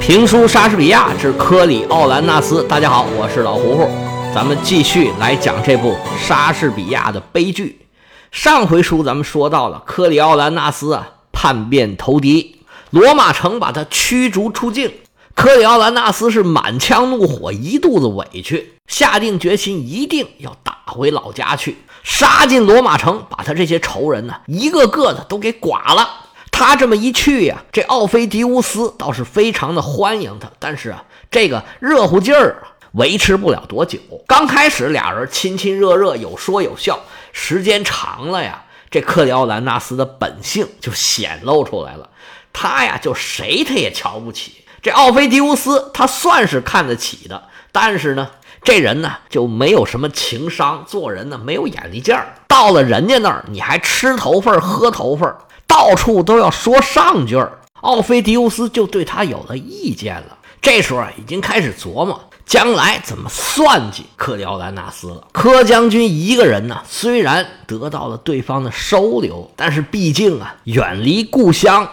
评书《莎士比亚之科里奥兰纳斯》，大家好，我是老胡胡，咱们继续来讲这部莎士比亚的悲剧。上回书咱们说到了科里奥兰纳斯啊叛变投敌，罗马城把他驱逐出境。科里奥兰纳斯是满腔怒火，一肚子委屈，下定决心一定要打回老家去，杀进罗马城，把他这些仇人呢一个个的都给剐了。他这么一去呀，这奥菲迪乌斯倒是非常的欢迎他，但是啊，这个热乎劲儿维持不了多久。刚开始俩人亲亲热热，有说有笑，时间长了呀，这克里奥兰纳斯的本性就显露出来了。他呀，就谁他也瞧不起。这奥菲迪乌斯他算是看得起的，但是呢，这人呢就没有什么情商，做人呢没有眼力劲儿。到了人家那儿，你还吃头份喝头份到处都要说上句儿，奥菲迪乌斯就对他有了意见了。这时候啊，已经开始琢磨将来怎么算计克里奥兰纳斯了。柯将军一个人呢，虽然得到了对方的收留，但是毕竟啊，远离故乡，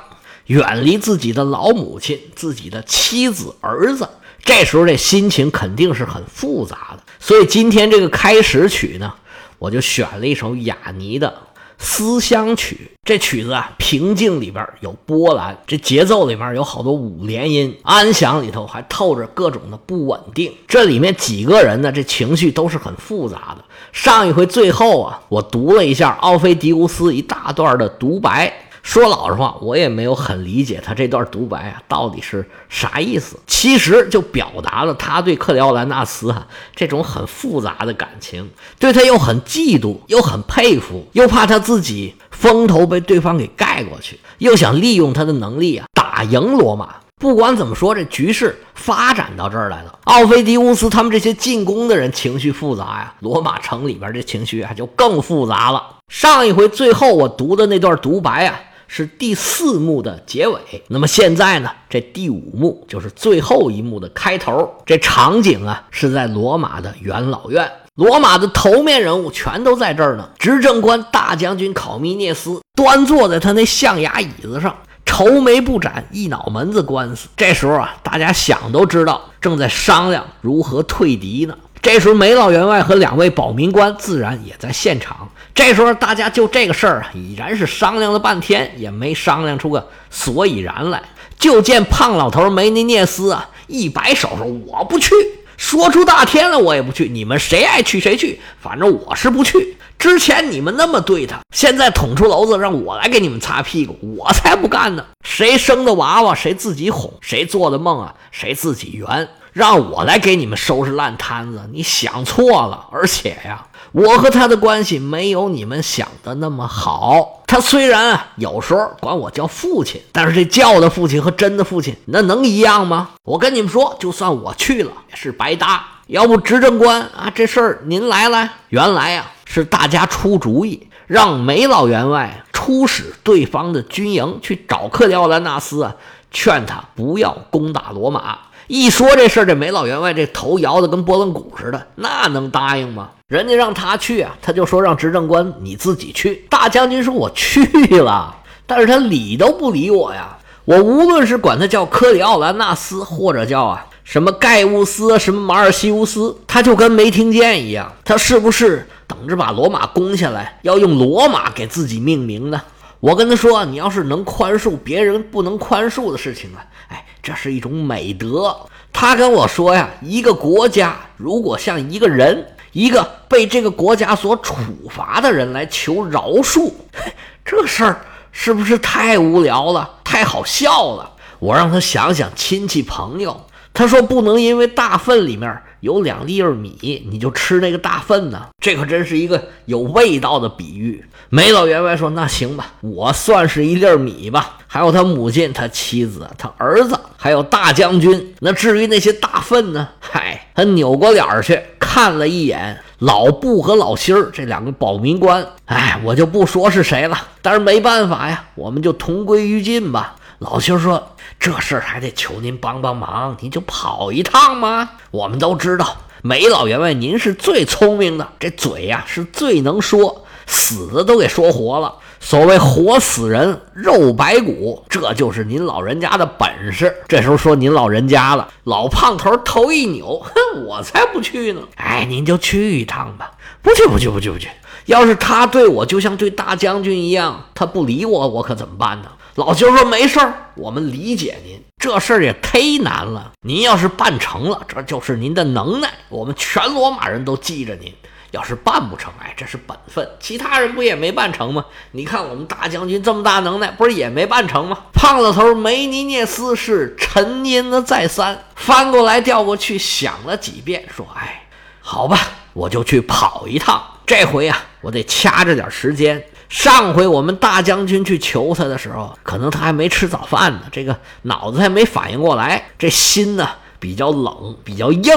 远离自己的老母亲、自己的妻子、儿子，这时候这心情肯定是很复杂的。所以今天这个开始曲呢，我就选了一首雅尼的。思乡曲这曲子啊，平静里边有波澜，这节奏里面有好多五连音，安详里头还透着各种的不稳定。这里面几个人呢，这情绪都是很复杂的。上一回最后啊，我读了一下奥菲迪乌斯一大段的独白。说老实话，我也没有很理解他这段独白啊，到底是啥意思？其实就表达了他对克里奥兰纳斯啊这种很复杂的感情，对他又很嫉妒，又很佩服，又怕他自己风头被对方给盖过去，又想利用他的能力啊打赢罗马。不管怎么说，这局势发展到这儿来了，奥菲迪乌斯他们这些进攻的人情绪复杂呀，罗马城里边这情绪啊就更复杂了。上一回最后我读的那段独白啊。是第四幕的结尾，那么现在呢？这第五幕就是最后一幕的开头。这场景啊，是在罗马的元老院，罗马的头面人物全都在这儿呢。执政官大将军考米涅斯端坐在他那象牙椅子上，愁眉不展，一脑门子官司。这时候啊，大家想都知道，正在商量如何退敌呢。这时候，梅老员外和两位保民官自然也在现场。这时候，大家就这个事儿啊，已然是商量了半天，也没商量出个所以然来。就见胖老头梅尼涅斯啊，一摆手说：“我不去，说出大天了，我也不去。你们谁爱去谁去，反正我是不去。之前你们那么对他，现在捅出篓子让我来给你们擦屁股，我才不干呢！谁生的娃娃，谁自己哄；谁做的梦啊，谁自己圆。”让我来给你们收拾烂摊子，你想错了。而且呀，我和他的关系没有你们想的那么好。他虽然有时候管我叫父亲，但是这叫的父亲和真的父亲那能一样吗？我跟你们说，就算我去了也是白搭。要不执政官啊，这事儿您来来。原来呀是大家出主意，让梅老员外出使对方的军营去找克里奥兰纳斯啊，劝他不要攻打罗马。一说这事儿，这梅老员外这头摇得跟拨浪鼓似的，那能答应吗？人家让他去啊，他就说让执政官你自己去。大将军说我去了，但是他理都不理我呀。我无论是管他叫科里奥兰纳斯，或者叫啊什么盖乌斯、什么马尔西乌斯，他就跟没听见一样。他是不是等着把罗马攻下来，要用罗马给自己命名呢？我跟他说，你要是能宽恕别人不能宽恕的事情啊，哎。这是一种美德。他跟我说呀，一个国家如果向一个人，一个被这个国家所处罚的人来求饶恕，这事儿是不是太无聊了，太好笑了？我让他想想亲戚朋友。他说不能因为大粪里面有两粒儿米，你就吃那个大粪呢。这可真是一个有味道的比喻。梅老员外说：“那行吧，我算是一粒米吧。还有他母亲、他妻子、他儿子，还有大将军。那至于那些大粪呢？嗨，他扭过脸去看了一眼老布和老辛儿这两个保民官，哎，我就不说是谁了，但是没办法呀，我们就同归于尽吧。老辛儿说：“这事儿还得求您帮帮忙，您就跑一趟嘛。我们都知道，梅老员外您是最聪明的，这嘴呀是最能说，死的都给说活了。所谓活死人肉白骨，这就是您老人家的本事。”这时候说您老人家了，老胖头头一扭，哼，我才不去呢。哎，您就去一趟吧。不去，不去，不去，不去。要是他对我就像对大将军一样，他不理我，我可怎么办呢？老舅说：“没事儿，我们理解您。这事儿也忒难了。您要是办成了，这就是您的能耐，我们全罗马人都记着您。要是办不成，哎，这是本分。其他人不也没办成吗？你看我们大将军这么大能耐，不是也没办成吗？”胖老头梅尼涅斯是沉吟了再三，翻过来调过去想了几遍，说：“哎，好吧，我就去跑一趟。这回啊，我得掐着点时间。”上回我们大将军去求他的时候，可能他还没吃早饭呢，这个脑子还没反应过来，这心呢比较冷，比较硬。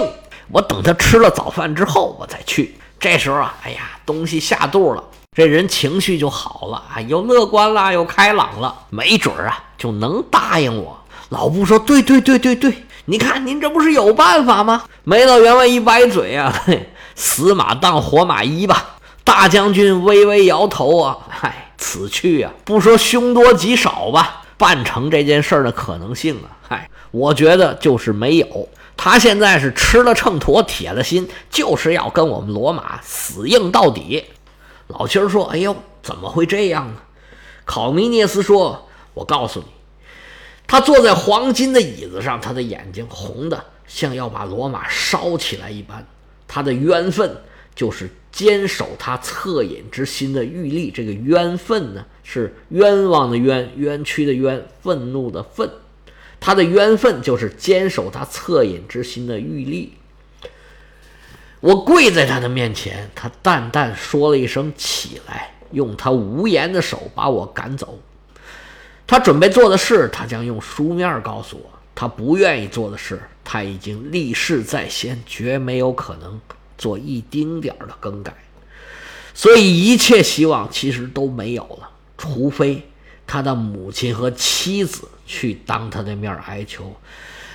我等他吃了早饭之后，我再去。这时候啊，哎呀，东西下肚了，这人情绪就好了啊，又乐观了，又开朗了，没准啊就能答应我。老布说：“对对对对对，你看您这不是有办法吗？” 梅老员外一歪嘴啊，嘿，死马当活马医吧。大将军微微摇头啊，嗨，此去啊，不说凶多吉少吧，办成这件事的可能性啊，嗨，我觉得就是没有。他现在是吃了秤砣，铁了心，就是要跟我们罗马死硬到底。老七儿说：“哎呦，怎么会这样呢？”考米涅斯说：“我告诉你，他坐在黄金的椅子上，他的眼睛红的像要把罗马烧起来一般，他的冤愤就是。”坚守他恻隐之心的玉立，这个冤愤呢，是冤枉的冤，冤屈的冤，愤怒的愤。他的冤愤就是坚守他恻隐之心的玉立。我跪在他的面前，他淡淡说了一声“起来”，用他无言的手把我赶走。他准备做的事，他将用书面告诉我；他不愿意做的事，他已经立誓在先，绝没有可能。做一丁点儿的更改，所以一切希望其实都没有了，除非他的母亲和妻子去当他的面哀求，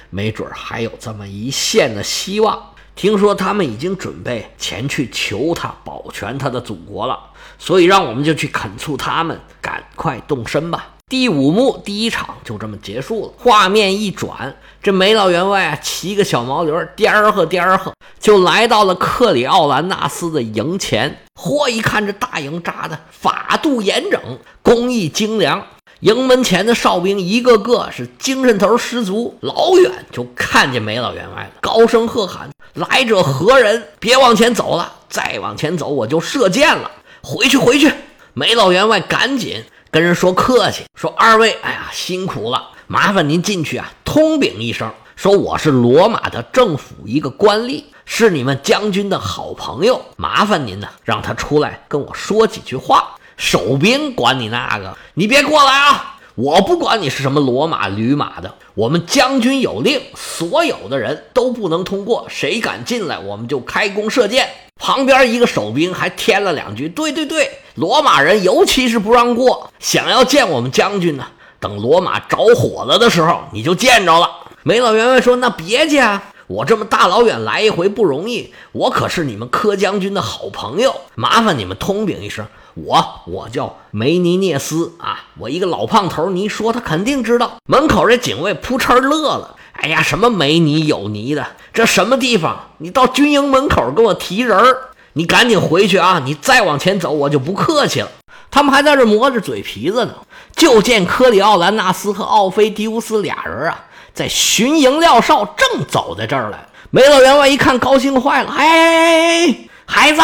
没准还有这么一线的希望。听说他们已经准备前去求他保全他的祖国了，所以让我们就去恳促他们赶快动身吧。第五幕第一场就这么结束了。画面一转，这梅老员外啊骑个小毛驴，颠儿呵颠儿呵，就来到了克里奥兰纳斯的营前。嚯！一看这大营扎的法度严整，工艺精良，营门前的哨兵一个个是精神头十足。老远就看见梅老员外了，高声喝喊：“来者何人？别往前走了，再往前走我就射箭了！回去，回去！”梅老员外赶紧。跟人说客气，说二位，哎呀，辛苦了，麻烦您进去啊，通禀一声，说我是罗马的政府一个官吏，是你们将军的好朋友，麻烦您呢，让他出来跟我说几句话。守兵管你那个，你别过来啊！我不管你是什么罗马驴马的，我们将军有令，所有的人都不能通过，谁敢进来，我们就开弓射箭。旁边一个守兵还添了两句：“对对对，罗马人尤其是不让过。想要见我们将军呢，等罗马着火了的时候，你就见着了。”梅老员外说：“那别介啊，我这么大老远来一回不容易，我可是你们柯将军的好朋友，麻烦你们通禀一声，我我叫梅尼涅斯啊，我一个老胖头，你一说他肯定知道。”门口这警卫扑哧乐了。哎呀，什么没你有泥的，这什么地方？你到军营门口给我提人儿，你赶紧回去啊！你再往前走，我就不客气了。他们还在这磨着嘴皮子呢，就见科里奥兰纳斯和奥菲迪乌斯俩人啊，在巡营廖哨，正走在这儿来。梅老员外一看，高兴坏了，哎，孩子，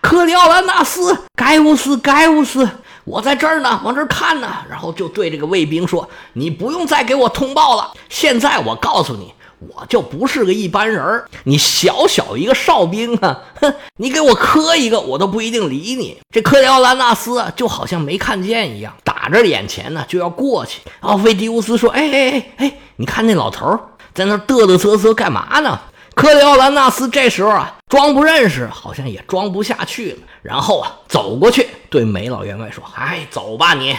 科里奥兰纳斯，盖乌斯，盖乌斯。我在这儿呢，往这儿看呢，然后就对这个卫兵说：“你不用再给我通报了。现在我告诉你，我就不是个一般人儿。你小小一个哨兵啊，哼，你给我磕一个，我都不一定理你。”这克里奥兰纳斯就好像没看见一样，打着眼前呢就要过去。奥菲迪乌斯说：“哎哎哎哎，你看那老头在那嘚嘚瑟瑟干嘛呢？”克里奥兰纳斯这时候啊，装不认识，好像也装不下去了。然后啊，走过去对梅老员外说：“哎，走吧，你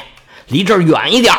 离这儿远一点。”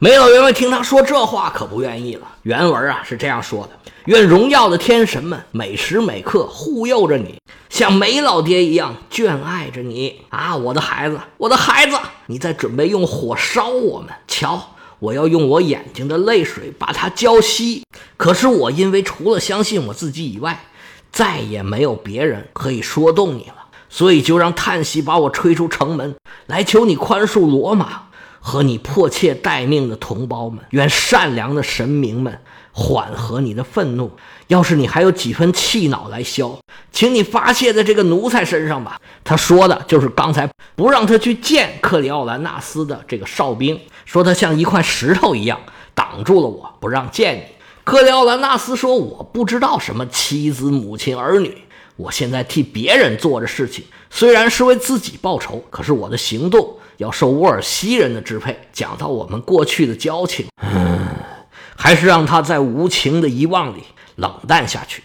梅老员外听他说这话，可不愿意了。原文啊是这样说的：“愿荣耀的天神们每时每刻护佑着你，像梅老爹一样眷爱着你啊，我的孩子，我的孩子，你在准备用火烧我们？瞧，我要用我眼睛的泪水把它浇熄。可是我因为除了相信我自己以外，再也没有别人可以说动你了，所以就让叹息把我吹出城门，来求你宽恕罗马。”和你迫切待命的同胞们，愿善良的神明们缓和你的愤怒。要是你还有几分气恼来消，请你发泄在这个奴才身上吧。他说的就是刚才不让他去见克里奥兰纳斯的这个哨兵，说他像一块石头一样挡住了我，不让见你。克里奥兰纳斯说：“我不知道什么妻子、母亲、儿女，我现在替别人做着事情，虽然是为自己报仇，可是我的行动。”要受沃尔西人的支配。讲到我们过去的交情，嗯，还是让他在无情的遗忘里冷淡下去，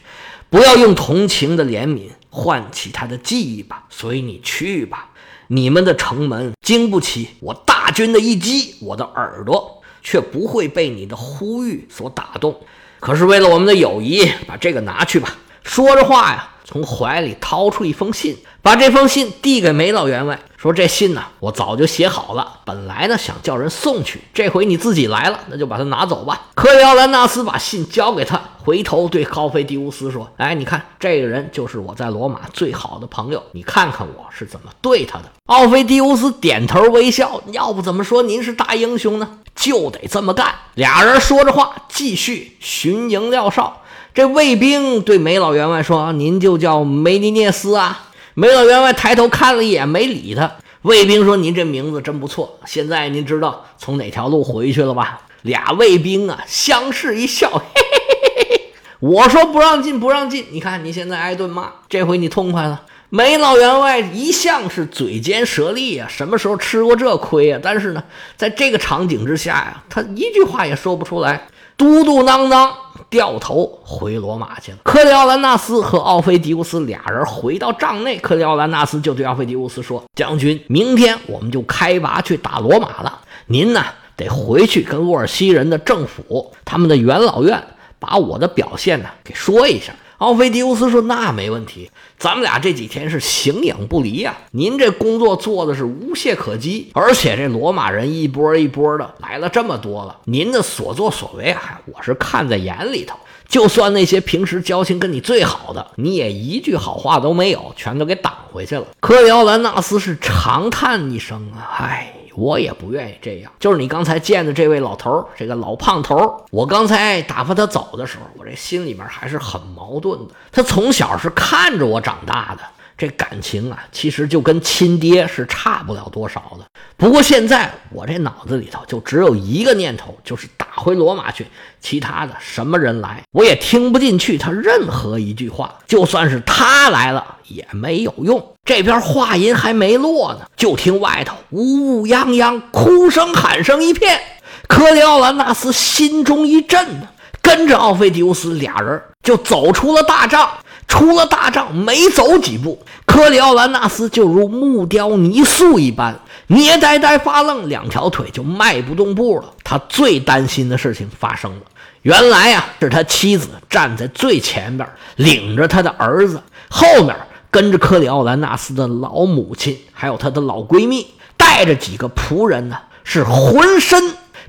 不要用同情的怜悯唤起他的记忆吧。所以你去吧，你们的城门经不起我大军的一击，我的耳朵却不会被你的呼吁所打动。可是为了我们的友谊，把这个拿去吧。说着话呀，从怀里掏出一封信。把这封信递给梅老员外，说：“这信呢，我早就写好了。本来呢，想叫人送去，这回你自己来了，那就把它拿走吧。”克里奥兰纳斯把信交给他，回头对奥菲迪乌斯说：“哎，你看，这个人就是我在罗马最好的朋友，你看看我是怎么对他的。”奥菲迪乌斯点头微笑，要不怎么说您是大英雄呢？就得这么干。俩人说着话，继续巡营廖哨。这卫兵对梅老员外说：“您就叫梅尼涅斯啊。”梅老员外抬头看了一眼，没理他。卫兵说：“您这名字真不错。现在您知道从哪条路回去了吧？”俩卫兵啊，相视一笑，嘿嘿嘿嘿嘿。我说不让进，不让进。你看你现在挨顿骂，这回你痛快了。梅老员外一向是嘴尖舌利啊，什么时候吃过这亏啊？但是呢，在这个场景之下呀，他一句话也说不出来，嘟嘟囔囔。掉头回罗马去了。克里奥兰纳斯和奥菲迪乌斯俩人回到帐内，克里奥兰纳斯就对奥菲迪乌斯说：“将军，明天我们就开拔去打罗马了。您呢，得回去跟沃尔西人的政府、他们的元老院，把我的表现呢给说一下。”奥菲迪乌斯说：“那没问题，咱们俩这几天是形影不离呀。您这工作做的是无懈可击，而且这罗马人一波一波的来了这么多了，您的所作所为啊，我是看在眼里头。就算那些平时交情跟你最好的，你也一句好话都没有，全都给挡回去了。”科里奥兰纳斯是长叹一声啊，唉。我也不愿意这样，就是你刚才见的这位老头儿，这个老胖头儿，我刚才打发他走的时候，我这心里面还是很矛盾的。他从小是看着我长大的，这感情啊，其实就跟亲爹是差不了多少的。不过现在我这脑子里头就只有一个念头，就是打回罗马去，其他的什么人来，我也听不进去他任何一句话。就算是他来了，也没有用。这边话音还没落呢，就听外头呜呜泱泱，哭声喊声一片。克里奥兰纳斯心中一震呢，跟着奥菲迪乌斯俩人就走出了大帐。出了大帐，没走几步，科里奥兰纳斯就如木雕泥塑一般，捏呆呆发愣，两条腿就迈不动步了。他最担心的事情发生了，原来呀，是他妻子站在最前边，领着他的儿子，后面。跟着科里奥兰纳斯的老母亲，还有她的老闺蜜，带着几个仆人呢，是浑身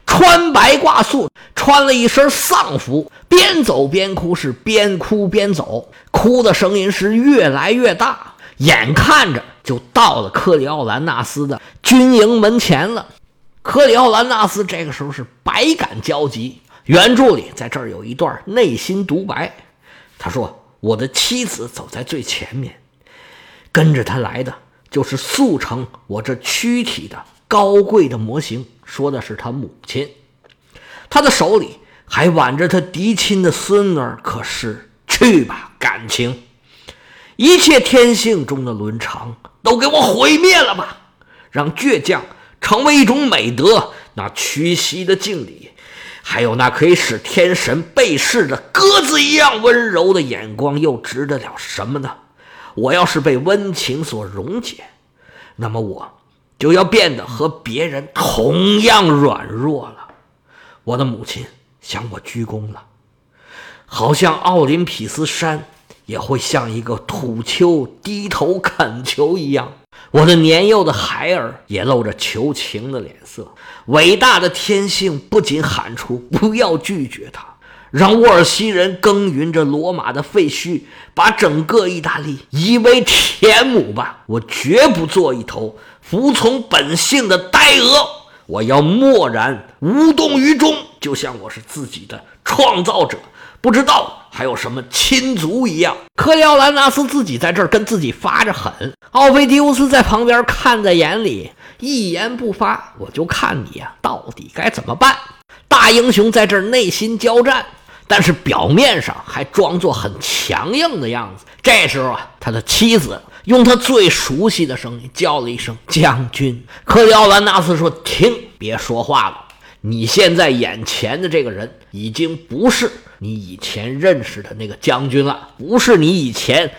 穿白挂素，穿了一身丧服，边走边哭，是边哭边走，哭的声音是越来越大，眼看着就到了克里奥兰纳斯的军营门前了。克里奥兰纳斯这个时候是百感交集。原著里在这儿有一段内心独白，他说：“我的妻子走在最前面。”跟着他来的就是速成我这躯体的高贵的模型，说的是他母亲。他的手里还挽着他嫡亲的孙儿。可是去吧，感情，一切天性中的伦常都给我毁灭了吧！让倔强成为一种美德，那屈膝的敬礼，还有那可以使天神背视的鸽子一样温柔的眼光，又值得了什么呢？我要是被温情所溶解，那么我就要变得和别人同样软弱了。我的母亲向我鞠躬了，好像奥林匹斯山也会向一个土丘低头恳求一样。我的年幼的孩儿也露着求情的脸色。伟大的天性不仅喊出“不要拒绝他”。让沃尔西人耕耘着罗马的废墟，把整个意大利夷为田亩吧！我绝不做一头服从本性的呆鹅，我要默然无动于衷，就像我是自己的创造者，不知道还有什么亲族一样。克里奥兰纳斯自己在这儿跟自己发着狠，奥菲迪乌斯在旁边看在眼里，一言不发。我就看你呀，到底该怎么办？大英雄在这儿内心交战。但是表面上还装作很强硬的样子。这时候啊，他的妻子用他最熟悉的声音叫了一声“将军”。克里奥兰纳斯说：“停，别说话了。你现在眼前的这个人已经不是你以前认识的那个将军了，不是你以前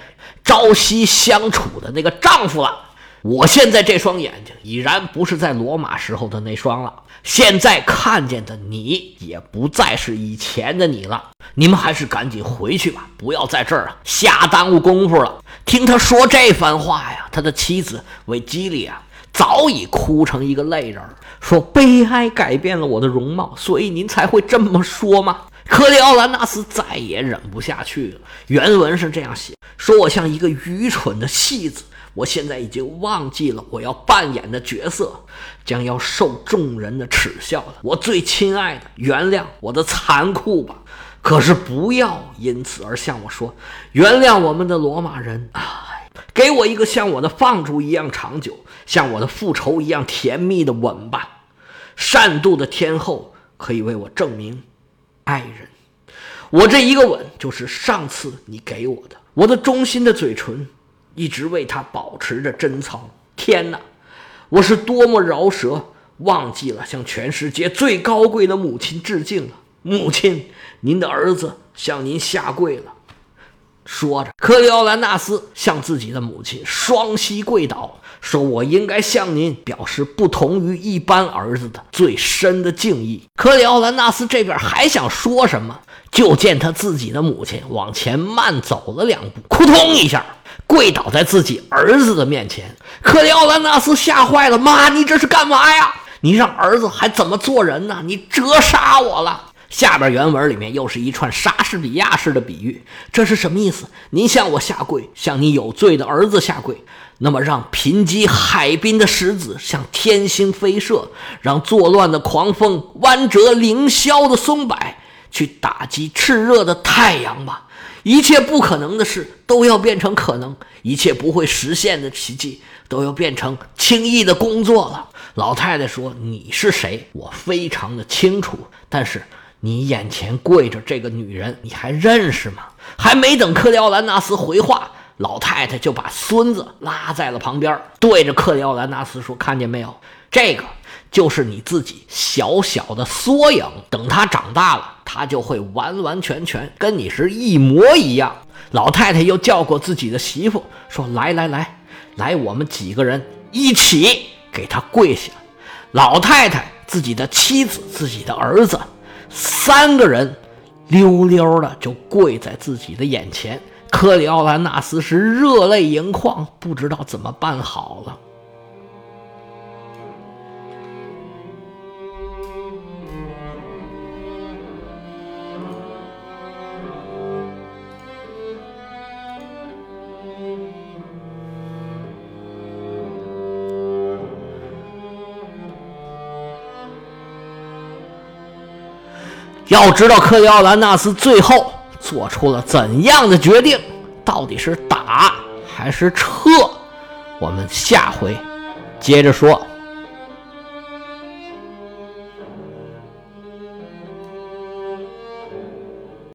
朝夕相处的那个丈夫了。我现在这双眼睛已然不是在罗马时候的那双了。”现在看见的你也不再是以前的你了，你们还是赶紧回去吧，不要在这儿啊瞎耽误功夫了。听他说这番话呀，他的妻子维基利亚早已哭成一个泪人，说悲哀改变了我的容貌，所以您才会这么说吗？克里奥兰纳斯再也忍不下去了。原文是这样写：说我像一个愚蠢的戏子。我现在已经忘记了我要扮演的角色，将要受众人的耻笑了。我最亲爱的，原谅我的残酷吧，可是不要因此而向我说原谅我们的罗马人啊！给我一个像我的放逐一样长久，像我的复仇一样甜蜜的吻吧。善妒的天后可以为我证明，爱人，我这一个吻就是上次你给我的，我的忠心的嘴唇。一直为他保持着贞操。天哪，我是多么饶舌，忘记了向全世界最高贵的母亲致敬了。母亲，您的儿子向您下跪了。说着，克里奥兰纳斯向自己的母亲双膝跪倒，说：“我应该向您表示不同于一般儿子的最深的敬意。”克里奥兰纳斯这边还想说什么，就见他自己的母亲往前慢走了两步，扑通一下。跪倒在自己儿子的面前，克里奥兰纳斯吓坏了。妈，你这是干嘛呀？你让儿子还怎么做人呢？你折杀我了。下边原文里面又是一串莎士比亚式的比喻，这是什么意思？您向我下跪，向你有罪的儿子下跪，那么让贫瘠海滨的石子向天星飞射，让作乱的狂风弯折凌霄的松柏去打击炽热的太阳吧。一切不可能的事都要变成可能，一切不会实现的奇迹都要变成轻易的工作了。老太太说：“你是谁？我非常的清楚。但是你眼前跪着这个女人，你还认识吗？”还没等克里奥兰纳斯回话，老太太就把孙子拉在了旁边，对着克里奥兰纳斯说：“看见没有？这个。”就是你自己小小的缩影，等他长大了，他就会完完全全跟你是一模一样。老太太又叫过自己的媳妇，说：“来来来，来，我们几个人一起给他跪下。”老太太、自己的妻子、自己的儿子，三个人溜溜的就跪在自己的眼前。克里奥兰纳斯是热泪盈眶，不知道怎么办好了。要知道克里奥兰纳斯最后做出了怎样的决定？到底是打还是撤？我们下回接着说。